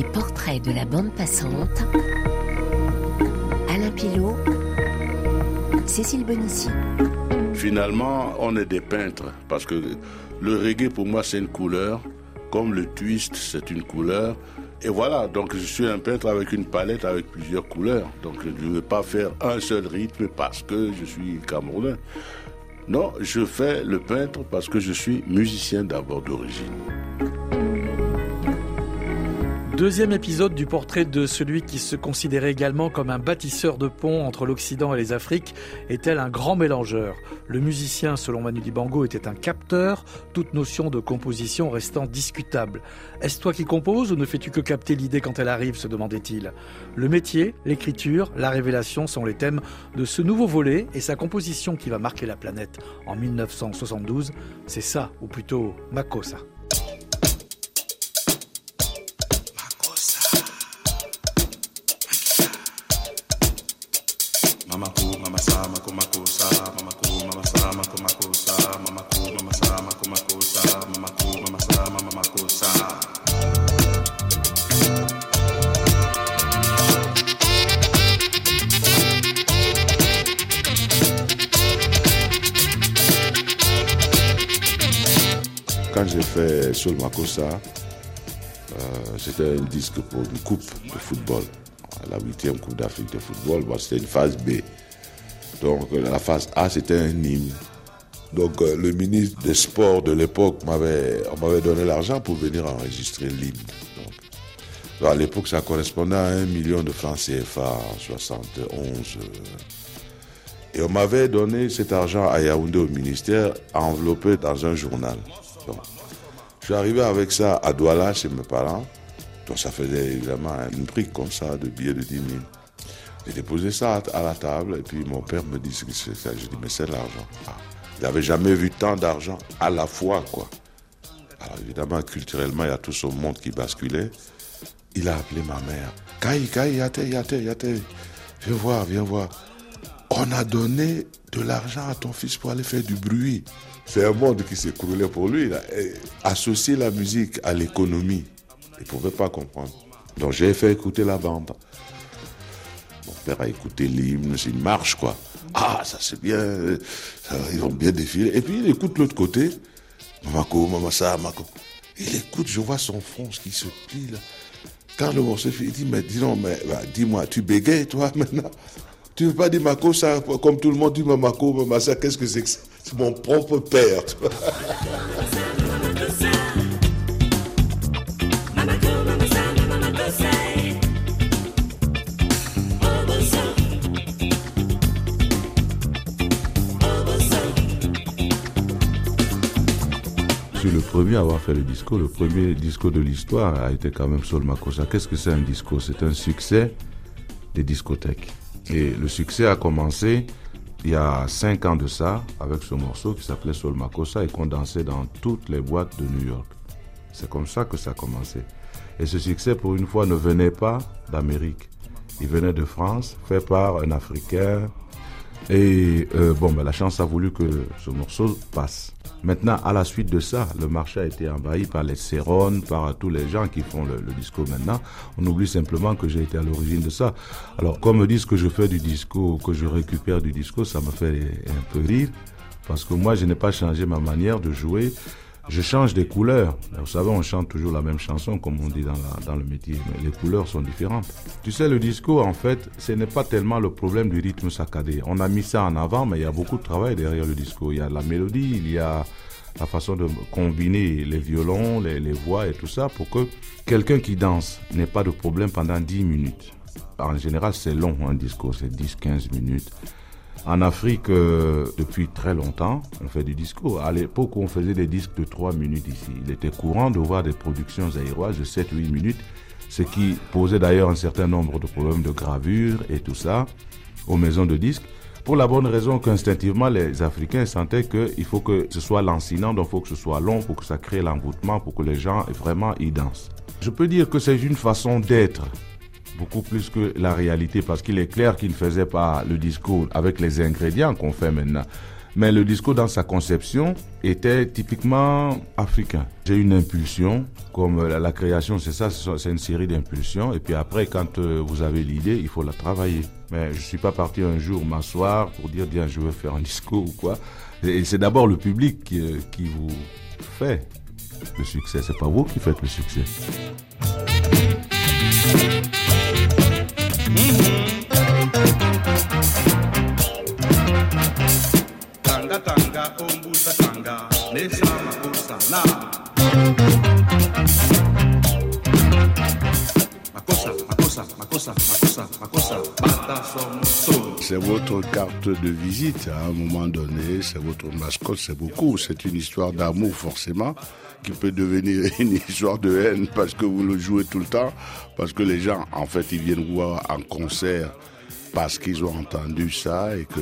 Les portraits de la bande passante. Alain Pilot. Cécile Bonissi. Finalement, on est des peintres parce que le reggae pour moi c'est une couleur, comme le twist c'est une couleur. Et voilà, donc je suis un peintre avec une palette avec plusieurs couleurs. Donc je ne veux pas faire un seul rythme parce que je suis camerounais. Non, je fais le peintre parce que je suis musicien d'abord d'origine. Deuxième épisode du portrait de celui qui se considérait également comme un bâtisseur de ponts entre l'Occident et les Afriques est-elle un grand mélangeur? Le musicien, selon Manu Dibango, était un capteur, toute notion de composition restant discutable. Est-ce toi qui composes ou ne fais-tu que capter l'idée quand elle arrive? se demandait-il. Le métier, l'écriture, la révélation sont les thèmes de ce nouveau volet et sa composition qui va marquer la planète en 1972, c'est ça, ou plutôt Makosa. Sol euh, c'était un disque pour une coupe de football, la huitième Coupe d'Afrique de football. c'était une phase B. Donc la phase A, c'était un hymne. Donc euh, le ministre des Sports de l'époque m'avait, m'avait donné l'argent pour venir enregistrer l'hymne. à l'époque, ça correspondait à un million de francs CFA en 71. et on m'avait donné cet argent à Yaoundé au ministère, enveloppé dans un journal. Suis arrivé avec ça à Douala chez mes parents. Donc ça faisait évidemment une brique comme ça de billets de 10 000. J'ai déposé ça à la table et puis mon père me dit que c'est ça. Je dis mais c'est l'argent. Ah. Il n'avait jamais vu tant d'argent à la fois quoi. Alors évidemment culturellement il y a tout ce monde qui basculait. Il a appelé ma mère. Kai, Kai, yate, yate, yate. Viens voir, viens voir. On a donné de l'argent à ton fils pour aller faire du bruit. C'est un monde qui s'écroulait pour lui. Associer la musique à l'économie, il ne pouvait pas comprendre. Donc j'ai fait écouter la bande. Mon père a écouté l'hymne, c'est une marche, quoi. Ah, ça c'est bien, ils vont bien défiler. Et puis il écoute l'autre côté, Mamako, Mamasa, Mamako. Il écoute, je vois son front qui se plie. Quand le morceau il dit, mais dis non, mais bah, dis-moi, tu bégayes toi maintenant? Tu veux pas dire Mako ça, comme tout le monde dit Mamako, Mamasa, qu'est-ce que c'est que C'est mon propre père, tu vois. Je suis le premier à avoir fait le disco. Le premier disco de l'histoire a été quand même Sol Makosa. Qu'est-ce que c'est un disco? C'est un succès des discothèques. Et le succès a commencé il y a cinq ans de ça avec ce morceau qui s'appelait Sol Makosa et qu'on dansait dans toutes les boîtes de New York. C'est comme ça que ça a commencé. Et ce succès, pour une fois, ne venait pas d'Amérique. Il venait de France, fait par un Africain. Et euh, bon, ben, la chance a voulu que ce morceau passe. Maintenant, à la suite de ça, le marché a été envahi par les Cérones, par tous les gens qui font le, disco maintenant. On oublie simplement que j'ai été à l'origine de ça. Alors, comme me disent que je fais du disco, que je récupère du disco, ça me fait un peu rire. Parce que moi, je n'ai pas changé ma manière de jouer. Je change des couleurs. Vous savez, on chante toujours la même chanson, comme on dit dans, le métier, mais les couleurs sont différentes. Tu sais, le disco, en fait, ce n'est pas tellement le problème du rythme saccadé. On a mis ça en avant, mais il y a beaucoup de travail derrière le disco. Il y a la mélodie, il y a la façon de combiner les violons, les, les voix et tout ça pour que quelqu'un qui danse n'ait pas de problème pendant 10 minutes. En général, c'est long un disco, c'est 10-15 minutes. En Afrique, euh, depuis très longtemps, on fait du disco. À l'époque, on faisait des disques de 3 minutes ici. Il était courant de voir des productions aéroises de 7-8 minutes, ce qui posait d'ailleurs un certain nombre de problèmes de gravure et tout ça aux maisons de disques. Pour la bonne raison qu'instinctivement, les Africains sentaient qu'il faut que ce soit lancinant, donc il faut que ce soit long pour que ça crée l'envoûtement, pour que les gens vraiment y dansent. Je peux dire que c'est une façon d'être beaucoup plus que la réalité parce qu'il est clair qu'il ne faisait pas le discours avec les ingrédients qu'on fait maintenant. Mais le disco dans sa conception était typiquement africain. J'ai une impulsion, comme la, création, c'est ça, c'est une série d'impulsions. Et puis après, quand euh, vous avez l'idée, il faut la travailler. Mais je suis pas parti un jour m'asseoir pour dire, tiens, je veux faire un disco ou quoi. Et c'est d'abord le public qui, euh, qui vous fait le succès. C'est pas vous qui faites le succès. C'est votre carte de visite à un moment donné, c'est votre mascotte, c'est beaucoup. C'est une histoire d'amour forcément qui peut devenir une histoire de haine parce que vous le jouez tout le temps, parce que les gens en fait ils viennent voir en concert parce qu'ils ont entendu ça et que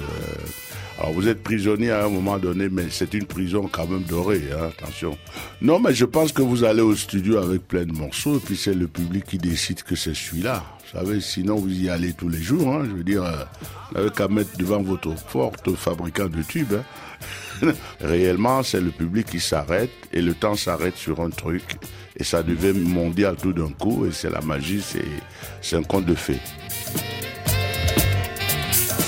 alors vous êtes prisonnier à un moment donné, mais c'est une prison quand même dorée, hein, attention. Non, mais je pense que vous allez au studio avec plein de morceaux, et puis c'est le public qui décide que c'est celui-là. Vous savez, sinon vous y allez tous les jours, hein, je veux dire, euh, vous n'avez qu'à mettre devant votre porte fabricant de tubes. Hein. Réellement, c'est le public qui s'arrête, et le temps s'arrête sur un truc, et ça devient mondial tout d'un coup, et c'est la magie, c'est un conte de fées.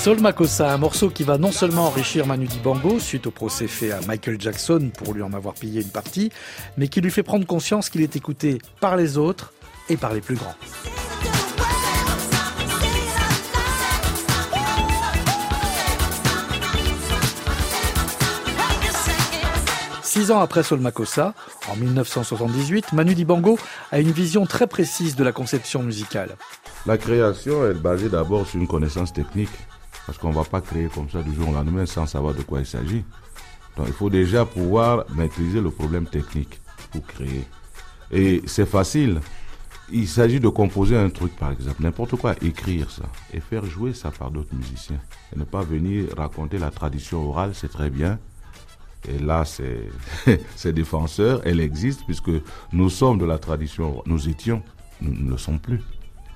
Sol Makossa, un morceau qui va non seulement enrichir Manu Dibango suite au procès fait à Michael Jackson pour lui en avoir pillé une partie, mais qui lui fait prendre conscience qu'il est écouté par les autres et par les plus grands. Six ans après Sol Makossa, en 1978, Manu Dibango a une vision très précise de la conception musicale. La création est basée d'abord sur une connaissance technique. Parce qu'on ne va pas créer comme ça du jour au lendemain sans savoir de quoi il s'agit. Donc il faut déjà pouvoir maîtriser le problème technique pour créer. Et c'est facile. Il s'agit de composer un truc, par exemple, n'importe quoi, écrire ça et faire jouer ça par d'autres musiciens. Et ne pas venir raconter la tradition orale, c'est très bien. Et là, c'est défenseur, elle existe puisque nous sommes de la tradition, nous étions, nous ne le sommes plus.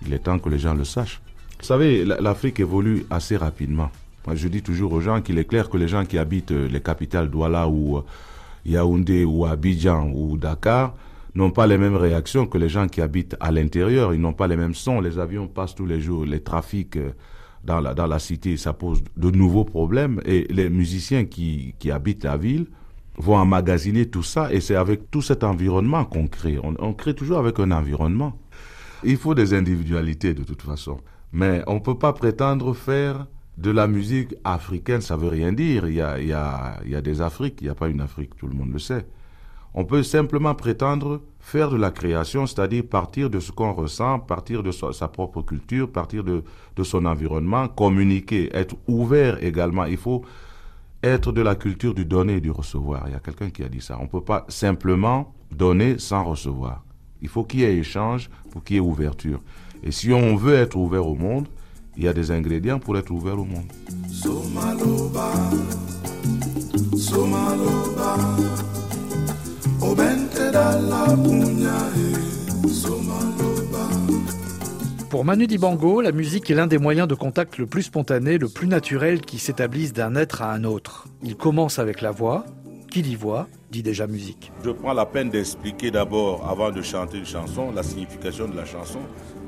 Il est temps que les gens le sachent. Vous savez, l'Afrique évolue assez rapidement. Je dis toujours aux gens qu'il est clair que les gens qui habitent euh, les capitales Douala ou euh, Yaoundé ou Abidjan ou Dakar n'ont pas les mêmes réactions que les gens qui habitent à l'intérieur. Ils n'ont pas les mêmes sons. Les avions passent tous les jours. Les trafics euh, dans la, dans la cité, ça pose de nouveaux problèmes. Et les musiciens qui, qui habitent la ville vont emmagasiner tout ça. Et c'est avec tout cet environnement qu'on crée. on crée toujours avec un environnement. Il faut des individualités de toute façon. Mais on ne peut pas prétendre faire de la musique africaine, ça veut rien dire. Il y a, il il des Afriques, il n'y a pas une Afrique, tout le monde le sait. On peut simplement prétendre faire de la création, c'est-à-dire partir de ce qu'on ressent, partir de sa, propre culture, partir de, de son environnement, communiquer, être ouvert également. Il faut être de la culture du donner et du recevoir. Il y a quelqu'un qui a dit ça. On ne peut pas simplement donner sans recevoir. Il faut qu'il y ait échange pour qu'il y ait ouverture. Et si on veut être ouvert au monde, il y a des ingrédients pour être ouvert au monde. Pour Manu Dibango, la musique est l'un des moyens de contact le plus spontané, le plus naturel qui s'établisse d'un être à un autre. Il commence avec la voix, qui dit voix dit déjà musique. Je prends la peine d'expliquer d'abord, avant de chanter une chanson, la signification de la chanson.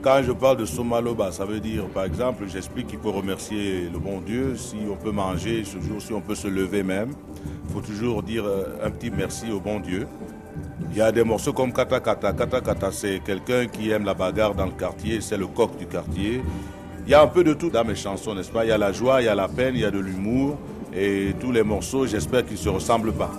Quand je parle de Somaloba, ça veut dire, par exemple, j'explique qu'il faut remercier le bon Dieu. Si on peut manger ce jour, si on peut se lever même, il faut toujours dire euh, un petit merci au bon Dieu. Il y a des morceaux comme Kata Kata. Kata Kata, c'est quelqu'un qui aime la bagarre dans le quartier, c'est le coq du quartier. Il y a un peu de tout dans mes chansons, n'est-ce pas? Il y a la joie, il y a la peine, il y a de l'humour. Et tous les morceaux, j'espère qu'ils ne se ressemblent pas.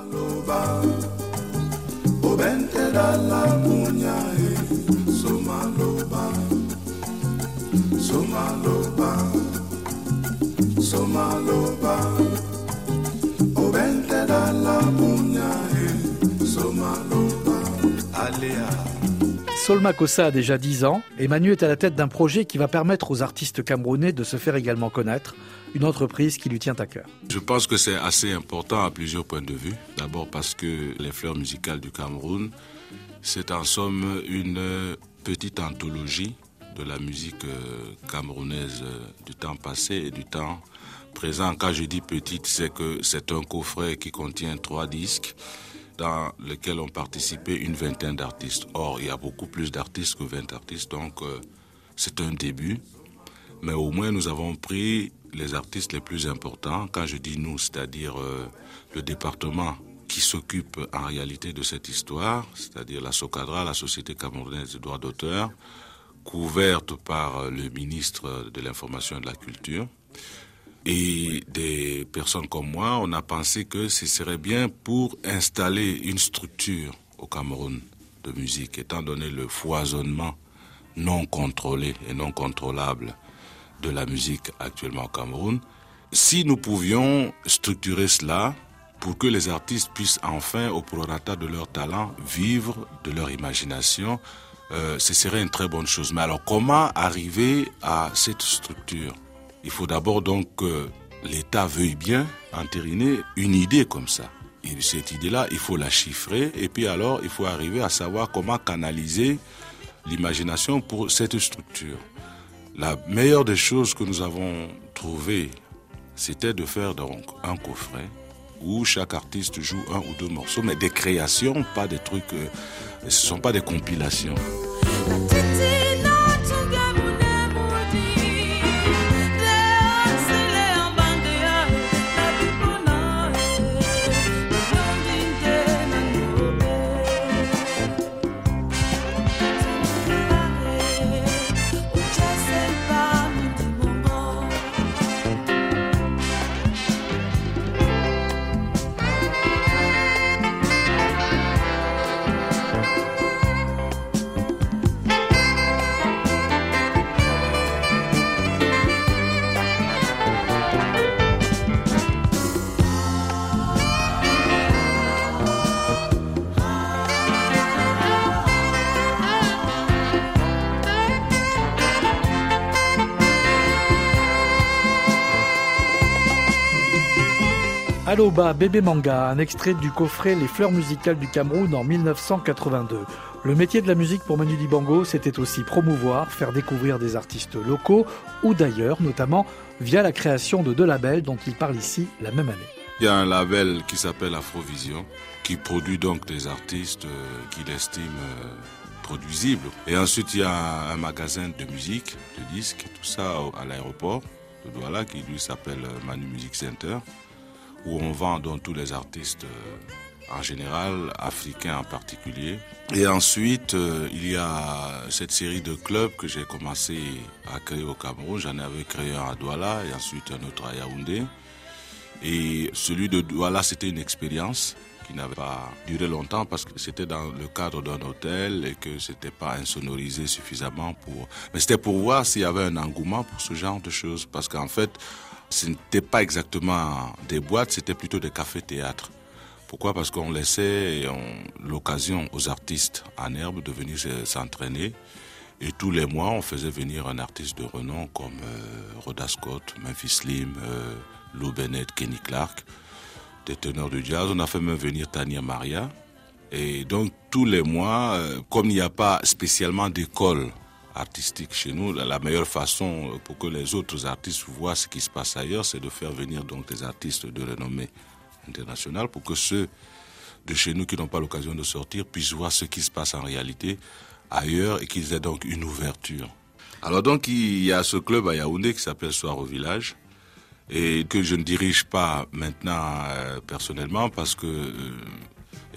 Solma Kossa a déjà 10 ans et Manu est à la tête d'un projet qui va permettre aux artistes camerounais de se faire également connaître, une entreprise qui lui tient à cœur. Je pense que c'est assez important à plusieurs points de vue. D'abord parce que les fleurs musicales du Cameroun, c'est en somme une petite anthologie de la musique euh, camerounaise euh, du temps passé et du temps présent. Quand je dis petite, c'est que c'est un coffret qui contient trois disques dans lequel ont participé une vingtaine d'artistes. Or, il y a beaucoup plus d'artistes que 20 artistes, donc euh, c'est un début. Mais au moins, nous avons pris les artistes les plus importants. Quand je dis nous, c'est-à-dire le département qui s'occupe en réalité de cette histoire, c'est-à-dire la SOCADRA, la Société camerounaise des droits d'auteur, couverte par le ministre de l'Information et de la Culture. Et des personnes comme moi, on a pensé que ce serait bien pour installer une structure au Cameroun de musique, étant donné le foisonnement non contrôlé et non contrôlable de la musique actuellement au Cameroun. Si nous pouvions structurer cela pour que les artistes puissent enfin, au prorata de leur talent, vivre de leur imagination, euh, ce serait une très bonne chose. Mais alors comment arriver à cette structure? Il faut d'abord donc que l'État veuille bien entériner une idée comme ça. Et cette idée-là, il faut la chiffrer et puis alors il faut arriver à savoir comment canaliser l'imagination pour cette structure. La meilleure des choses que nous avons trouvées, c'était de faire donc un coffret où chaque artiste joue un ou deux morceaux, mais des créations, pas des trucs, euh, ce ne sont pas des compilations. Aloba Bébé Manga, un extrait du coffret Les fleurs musicales du Cameroun en 1982. Le métier de la musique pour Manu Dibango, c'était aussi promouvoir, faire découvrir des artistes locaux ou d'ailleurs, notamment via la création de deux labels dont il parle ici la même année. Il y a un label qui s'appelle Afrovision, qui produit donc des artistes euh, qu'il estime euh, produisibles. Et ensuite, il y a un magasin de musique, de disques, tout ça à l'aéroport de Douala, qui lui s'appelle euh, Manu Music Center où on vend donc tous les artistes euh, en général, africains en particulier. Et ensuite, euh, il y a cette série de clubs que j'ai commencé à créer au Cameroun. J'en avais créé un à Douala et ensuite un autre à Yaoundé. Et celui de Douala, c'était une expérience qui n'avait pas duré longtemps parce que c'était dans le cadre d'un hôtel et que c'était pas insonorisé suffisamment pour. Mais c'était pour voir s'il y avait un engouement pour ce genre de choses parce qu'en fait, ce n'était pas exactement des boîtes, c'était plutôt des cafés-théâtres. Pourquoi? Parce qu'on laissait l'occasion aux artistes en herbe de venir s'entraîner. Et tous les mois, on faisait venir un artiste de renom comme euh, Rhoda Scott, Memphis Slim, euh, Lou Bennett, Kenny Clark, des teneurs de jazz. On a fait même venir Tania Maria. Et donc tous les mois, euh, comme il n'y a pas spécialement d'école artistique chez nous, la meilleure façon pour que les autres artistes voient ce qui se passe ailleurs, c'est de faire venir donc des artistes de renommée internationale pour que ceux de chez nous qui n'ont pas l'occasion de sortir puissent voir ce qui se passe en réalité ailleurs et qu'ils aient donc une ouverture. Alors donc il y a ce club à Yaoundé qui s'appelle Soir au village et que je ne dirige pas maintenant euh, personnellement parce que euh,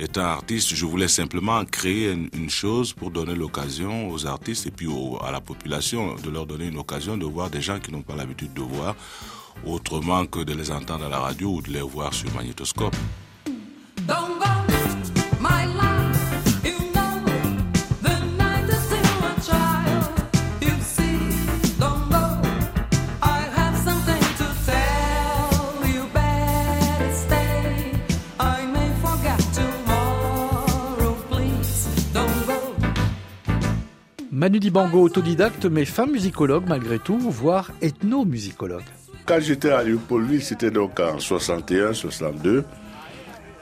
étant artiste, je voulais simplement créer une, chose pour donner l'occasion aux artistes et puis à la population de leur donner une occasion de voir des gens qui n'ont pas l'habitude de voir autrement que de les entendre à la radio ou de les voir sur magnétoscope. Manu Dibango, autodidacte, mais femme musicologue malgré tout, voire ethnomusicologue. Quand j'étais à Léopoldville, c'était donc en 61, 62.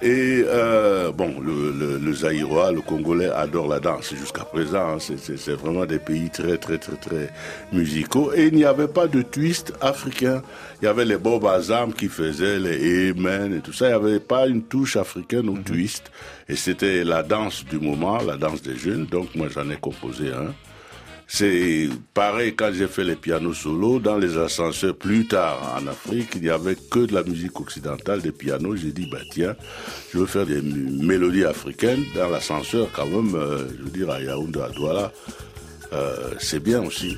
Et euh, bon, le, le, le Zaïrois, le Congolais adore la danse jusqu'à présent. Hein. c'est vraiment des pays très, très, très, très musicaux. Et il n'y avait pas de twist africain. Il y avait les Bob Azam qui faisaient les Amen et tout ça. Il n'y avait pas une touche africaine au mhm. twist. Et c'était la danse du moment, la danse des jeunes. Donc moi, j'en ai composé un. C'est pareil quand j'ai fait les pianos solo dans les ascenseurs plus tard en Afrique, il n'y avait que de la musique occidentale, des pianos. J'ai dit bah tiens, je veux faire des mélodies africaines dans l'ascenseur quand même. Euh, je veux dire à Yaoundé, à Douala, euh, c'est bien aussi.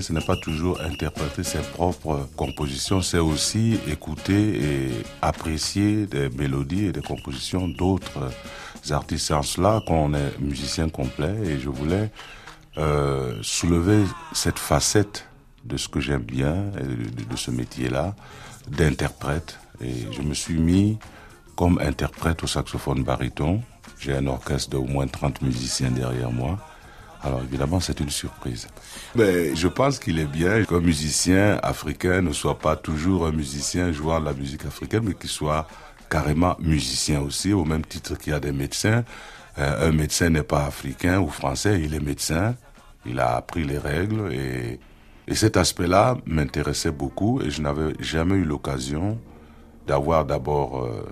Ce n'est pas toujours interpréter ses propres compositions, c'est aussi écouter et apprécier des mélodies et des compositions d'autres artistes. C'est en cela qu'on est musicien complet et je voulais euh, soulever cette facette de ce que j'aime bien, de, de ce métier-là, d'interprète. Et je me suis mis comme interprète au saxophone baryton. J'ai un orchestre de au moins 30 musiciens derrière moi. Alors évidemment, c'est une surprise. Mais je pense qu'il est bien qu'un musicien africain ne soit pas toujours un musicien jouant de la musique africaine, mais qu'il soit carrément musicien aussi, au même titre qu'il y a des médecins. Euh, un médecin n'est pas africain ou français, il est médecin. Il a appris les règles et, et cet aspect-là m'intéressait beaucoup et je n'avais jamais eu l'occasion d'avoir d'abord euh,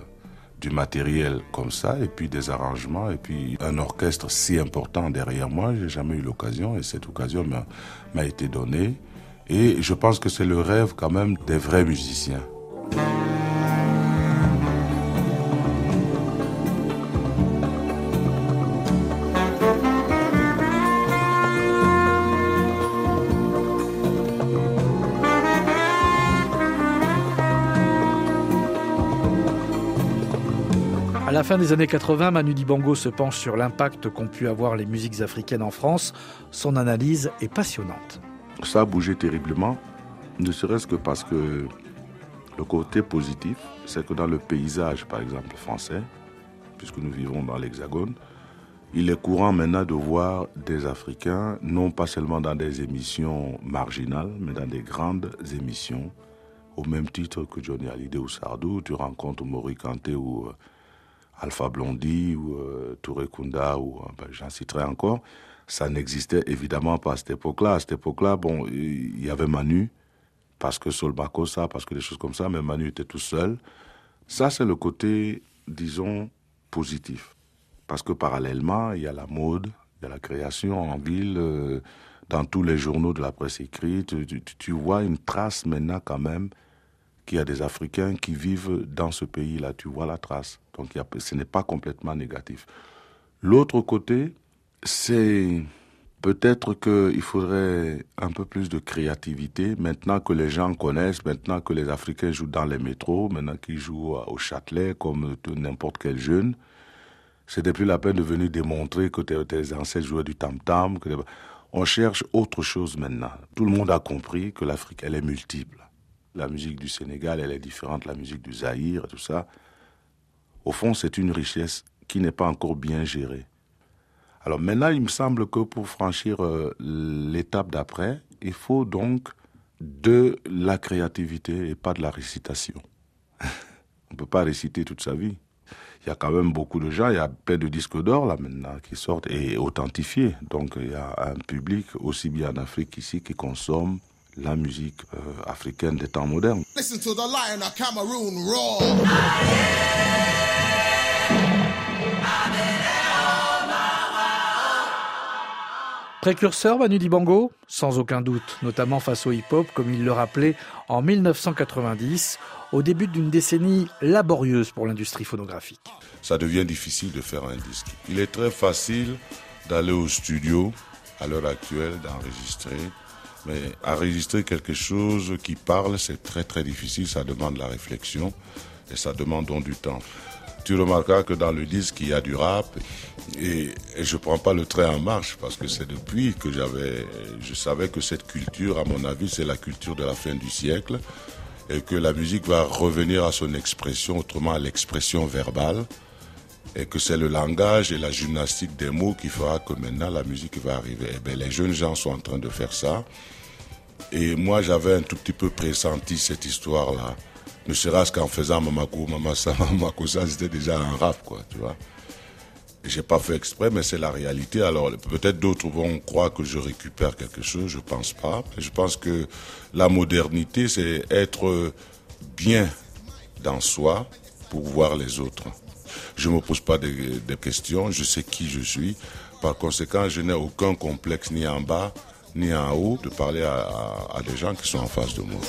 du matériel comme ça, et puis des arrangements, et puis un orchestre si important derrière moi. J'ai jamais eu l'occasion, et cette occasion m'a été donnée. Et je pense que c'est le rêve quand même des vrais musiciens. La fin des années 80, Manu Dibango se penche sur l'impact qu'ont pu avoir les musiques africaines en France. Son analyse est passionnante. Ça a bougé terriblement, ne serait-ce que parce que le côté positif, c'est que dans le paysage, par exemple, français, puisque nous vivons dans l'Hexagone, il est courant maintenant de voir des Africains, non pas seulement dans des émissions marginales, mais dans des grandes émissions, au même titre que Johnny Hallyday ou Sardou, tu rencontres Maurice Kanté ou euh, Alpha Blondie ou euh, Kunda, ou euh, ben, j'en citerai encore, ça n'existait évidemment pas à cette époque-là. À cette époque-là, bon, il y avait Manu, parce que Sol ça, parce que des choses comme ça, mais Manu était tout seul. Ça, c'est le côté, disons, positif. Parce que parallèlement, il y a la mode, il y a la création en ville, euh, dans tous les journaux de la presse écrite. tu vois une trace maintenant quand même qu'il y a des Africains qui vivent dans ce pays-là. Tu vois la trace. Donc ce n'est pas complètement négatif. L'autre côté, c'est peut-être qu'il faudrait un peu plus de créativité. Maintenant que les gens connaissent, maintenant que les Africains jouent dans les métros, maintenant qu'ils jouent au Châtelet comme n'importe quel jeune, c'était plus la peine de venir démontrer que tes ancêtres jouaient du tam-tam. On cherche autre chose maintenant. Tout le monde a compris que l'Afrique, elle est multiple. La musique du Sénégal, elle est différente de la musique du Zaïre, tout ça. Au fond, c'est une richesse qui n'est pas encore bien gérée. Alors maintenant, il me semble que pour franchir euh, l'étape d'après, il faut donc de la créativité et pas de la récitation. On ne peut pas réciter toute sa vie. Il y a quand même beaucoup de gens, il y a plein de disques d'or là maintenant qui sortent et authentifiés. Donc il y a un public aussi bien en Afrique qu'ici qui consomme la musique euh, africaine des temps modernes. Listen to the lion of Cameroon roar. Précurseur Manu Dibango Sans aucun doute, notamment face au hip-hop, comme il le rappelait en 1990, au début d'une décennie laborieuse pour l'industrie phonographique. Ça devient difficile de faire un disque. Il est très facile d'aller au studio à l'heure actuelle, d'enregistrer, mais enregistrer quelque chose qui parle, c'est très très difficile, ça demande la réflexion et ça demande donc du temps. Tu remarqueras que dans le disque, il y a du rap et, je prends pas le train en marche parce que c'est depuis que j'avais, je savais que cette culture, à mon avis, c'est la culture de la fin du siècle et que la musique va revenir à son expression, autrement à l'expression verbale et que c'est le langage et la gymnastique des mots qui fera que maintenant la musique va arriver. Eh bien, les jeunes gens sont en train de faire ça. Et moi, j'avais un tout petit peu pressenti cette histoire-là. Ne serait-ce qu'en faisant Mamako, Mamasa, Mamako, ça, c'était déjà un rap, quoi, tu vois. J'ai pas fait exprès, mais c'est la réalité. Alors, peut-être d'autres vont croire que je récupère quelque chose, je pense pas. Je pense que la modernité, c'est être bien dans soi pour voir les autres. Je ne me pose pas de, de, questions, je sais qui je suis. Par conséquent, je n'ai aucun complexe ni en bas ni en haut de parler à, à, à des gens qui sont en face de moi.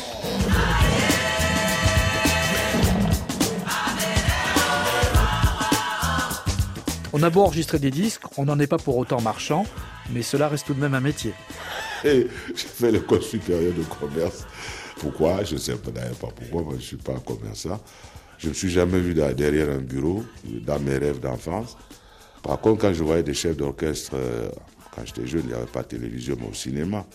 On a beau enregistrer des disques, on n'en est pas pour autant marchand, mais cela reste tout de même un métier. J'ai fait l'école supérieure de commerce. Pourquoi? Je ne sais d'ailleurs pas pourquoi, moi je ne suis pas un commerçant. Je ne me suis jamais vu derrière un bureau dans mes rêves d'enfance. Par contre, quand je voyais des chefs d'orchestre, quand j'étais jeune, il n'y avait pas de télévision, mais au cinéma.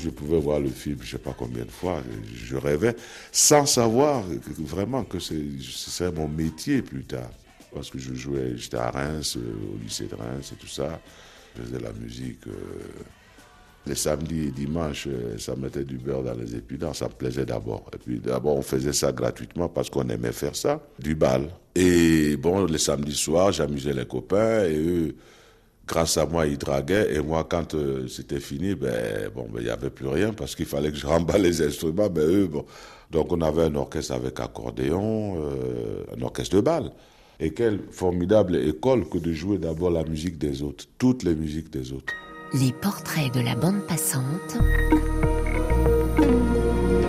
Je pouvais voir le film, je ne sais pas combien de fois. Je rêvais sans savoir vraiment que ce serait mon métier plus tard. Parce que je jouais, j'étais à Reims, au lycée de Reims et tout ça. Je faisais la musique. Euh, les samedis et dimanches, ça mettait du beurre dans les épinards, ça me plaisait d'abord. Et puis d'abord, on faisait ça gratuitement parce qu'on aimait faire ça, du bal. Et bon, les samedis soirs, j'amusais les copains et eux, grâce à moi, ils draguaient. Et moi, quand euh, c'était fini, ben bon, ben il y avait plus rien parce qu'il fallait que je remballe les instruments. Ben eux, bon. Donc on avait un orchestre avec accordéon, euh, un orchestre de bal. Et quelle formidable école que de jouer d'abord la musique des autres, toutes les musiques des autres. Les portraits de la bande passante.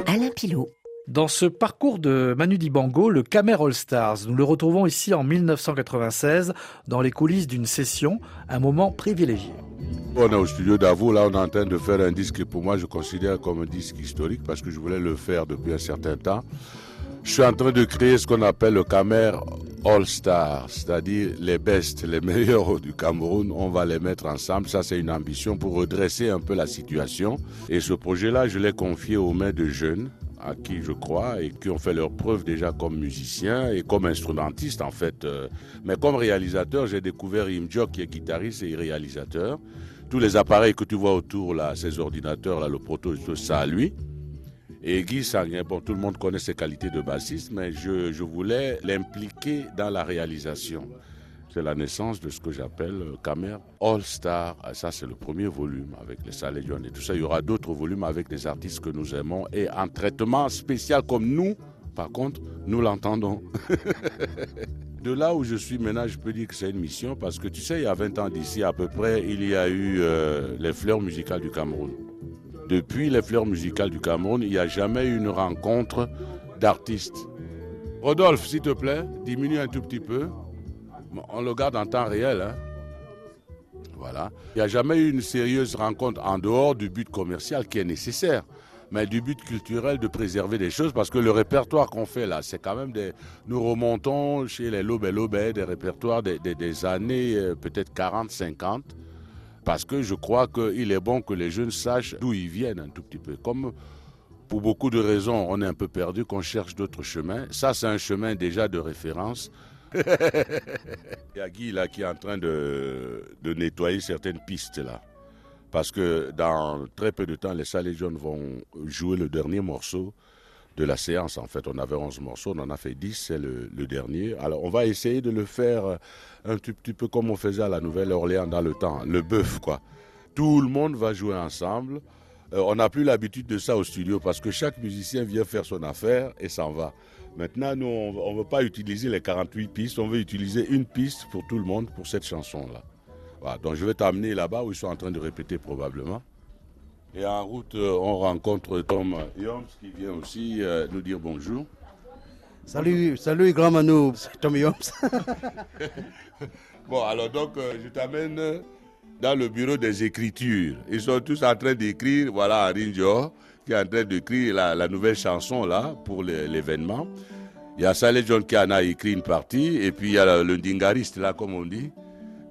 Alain Pilot. Dans ce parcours de Manu Dibango, le Camer All Stars, nous le retrouvons ici en 1996 dans les coulisses d'une session, un moment privilégié. On est au studio d'Avo, là on est en train de faire un disque que pour moi je considère comme un disque historique parce que je voulais le faire depuis un certain temps. Je suis en train de créer ce qu'on appelle le Camer All Stars, c'est-à-dire les best, les meilleurs du Cameroun, on va les mettre ensemble. Ça, c'est une ambition pour redresser un peu la situation. Et ce projet-là, je l'ai confié aux mains de jeunes à qui je crois et qui ont fait leur preuve déjà comme musiciens et comme instrumentistes en fait. Mais comme réalisateur, j'ai découvert Imjok qui est guitariste et réalisateur. Tous les appareils que tu vois autour là, ces ordinateurs là, le proto, ça à lui. Et Guy Sanguin, bon, tout le monde connaît ses qualités de bassiste, mais je, voulais l'impliquer dans la réalisation. C'est la naissance de ce que j'appelle Camer All Star. Ça, c'est le premier volume avec les Salégion et tout ça. Il y aura d'autres volumes avec des artistes que nous aimons et un traitement spécial comme nous, par contre, nous l'entendons. de là où je suis maintenant, je peux dire que c'est une mission parce que tu sais, il y a 20 ans d'ici à peu près, il y a eu euh, les fleurs musicales du Cameroun. Depuis les fleurs musicales du Cameroun, il n'y a jamais eu une rencontre d'artistes. Rodolphe, s'il te plaît, diminue un tout petit peu. On le garde en temps réel. Hein. Voilà. Il n'y a jamais eu une sérieuse rencontre en dehors du but commercial qui est nécessaire, mais du but culturel de préserver des choses parce que le répertoire qu'on fait là, c'est quand même des. Nous remontons chez les Lobé Lobé des répertoires des, années euh, peut-être 40, 50 parce que je crois qu'il est bon que les jeunes sachent d'où ils viennent un tout petit peu. Comme pour beaucoup de raisons, on est un peu perdu, qu'on cherche d'autres chemins. Ça, c'est un chemin déjà de référence. Il y a Guy là qui est en train de, de nettoyer certaines pistes là. Parce que dans très peu de temps, les Salégion vont jouer le dernier morceau de la séance. En fait, on avait 11 morceaux, on en a fait 10, c'est le, dernier. Alors, on va essayer de le faire un tout petit peu comme on faisait à la Nouvelle-Orléans dans le temps, le bœuf, quoi. Tout le monde va jouer ensemble. Euh, on n'a plus l'habitude de ça au studio parce que chaque musicien vient faire son affaire et s'en va. Maintenant, nous, on ne veut pas utiliser les 48 pistes, on veut utiliser une piste pour tout le monde pour cette chanson-là. Donc je vais t'amener là-bas où ils sont en train de répéter probablement. Et en route, euh, on rencontre Tom Yoms qui vient aussi euh, nous dire bonjour. Salut, salut grand c'est Tom Yoms. Bon, alors donc, euh, je t'amène dans le bureau des écritures. Ils sont tous en train d'écrire, voilà, Rinjo, qui est en train d'écrire la, la nouvelle chanson là pour le- l'événement. Il y a Saleh John qui en a écrit une partie, et puis il y a le dingariste là, comme on dit,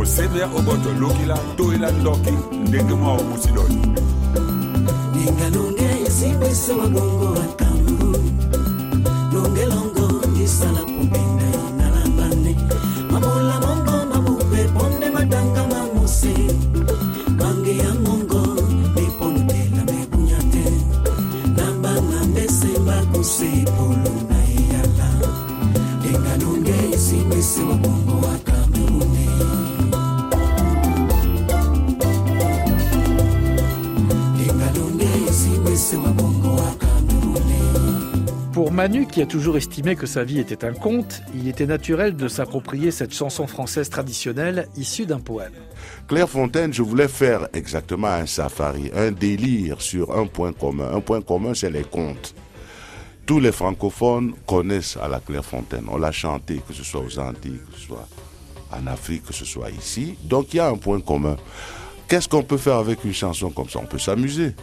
osebya oboto lokila toyela ndoki ndenge mwa magongo Manu, qui a toujours estimé que sa vie était un conte, il était naturel de s'approprier cette chanson française traditionnelle issue d'un poème. Clairefontaine, je voulais faire exactement un safari, un délire sur un point commun. Un point commun, c'est les contes. Tous les francophones connaissent à la Clairefontaine. On l'a chanté, que ce soit aux Antilles, que ce soit en Afrique, que ce soit ici. Donc il y a un point commun. Qu'est-ce qu'on peut faire avec une chanson comme ça? On peut s'amuser.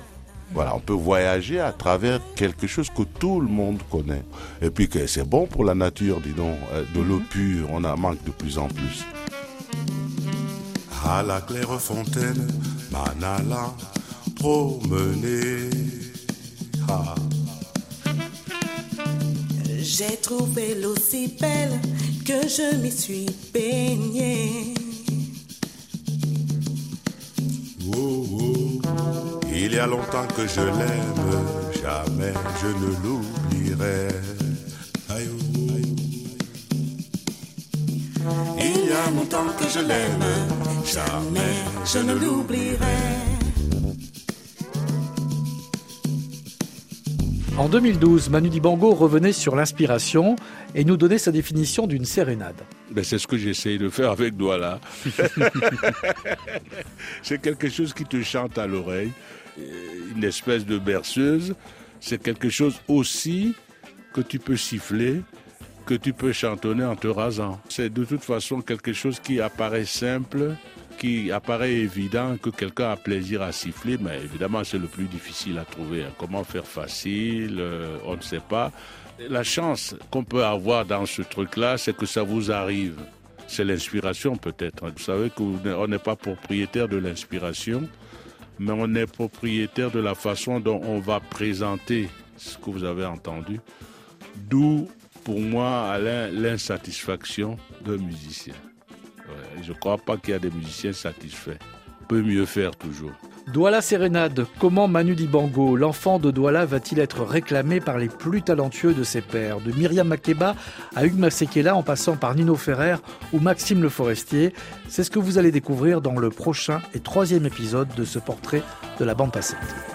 Voilà, on peut voyager à travers quelque chose que tout le monde connaît. Et puis que c'est bon pour la nature, dis donc, euh, de l'eau pure, on en manque de plus en plus. À la claire fontaine, m'en allant promener. Ah. J'ai trouvé l'eau si belle que je m'y suis baignée. Oh, oh. Il y a longtemps que je l'aime, jamais je ne l'oublierai. Aïe, aïe. Il y a longtemps que je l'aime, jamais je ne l'oublierai. En 2012, Manu Dibango revenait sur l'inspiration et nous donnait sa définition d'une sérénade. Ben, c'est ce que j'essaye de faire avec Douala. c'est quelque chose qui te chante à l'oreille, une espèce de berceuse. C'est quelque chose aussi que tu peux siffler, que tu peux chantonner en te rasant. C'est de toute façon quelque chose qui apparaît simple, qui apparaît évident, que quelqu'un a plaisir à siffler, mais évidemment c'est le plus difficile à trouver. hein. Comment faire facile, euh, on ne sait pas. La chance qu'on peut avoir dans ce truc-là, c'est que ça vous arrive. C'est l'inspiration peut-être. Vous savez qu'on n'est pas propriétaire de l'inspiration, mais on est propriétaire de la façon dont on va présenter ce que vous avez entendu. D'où, pour moi, l'insatisfaction d'un musicien. Je ne crois pas qu'il y a des musiciens satisfaits. Peut mieux faire toujours. Douala Sérénade, comment Manu Dibango, l'enfant de Douala, va-t-il être réclamé par les plus talentueux de ses pairs De Myriam Makeba à Hugues Masekela en passant par Nino Ferrer ou Maxime Le Forestier, c'est ce que vous allez découvrir dans le prochain et troisième épisode de ce portrait de la bande passante.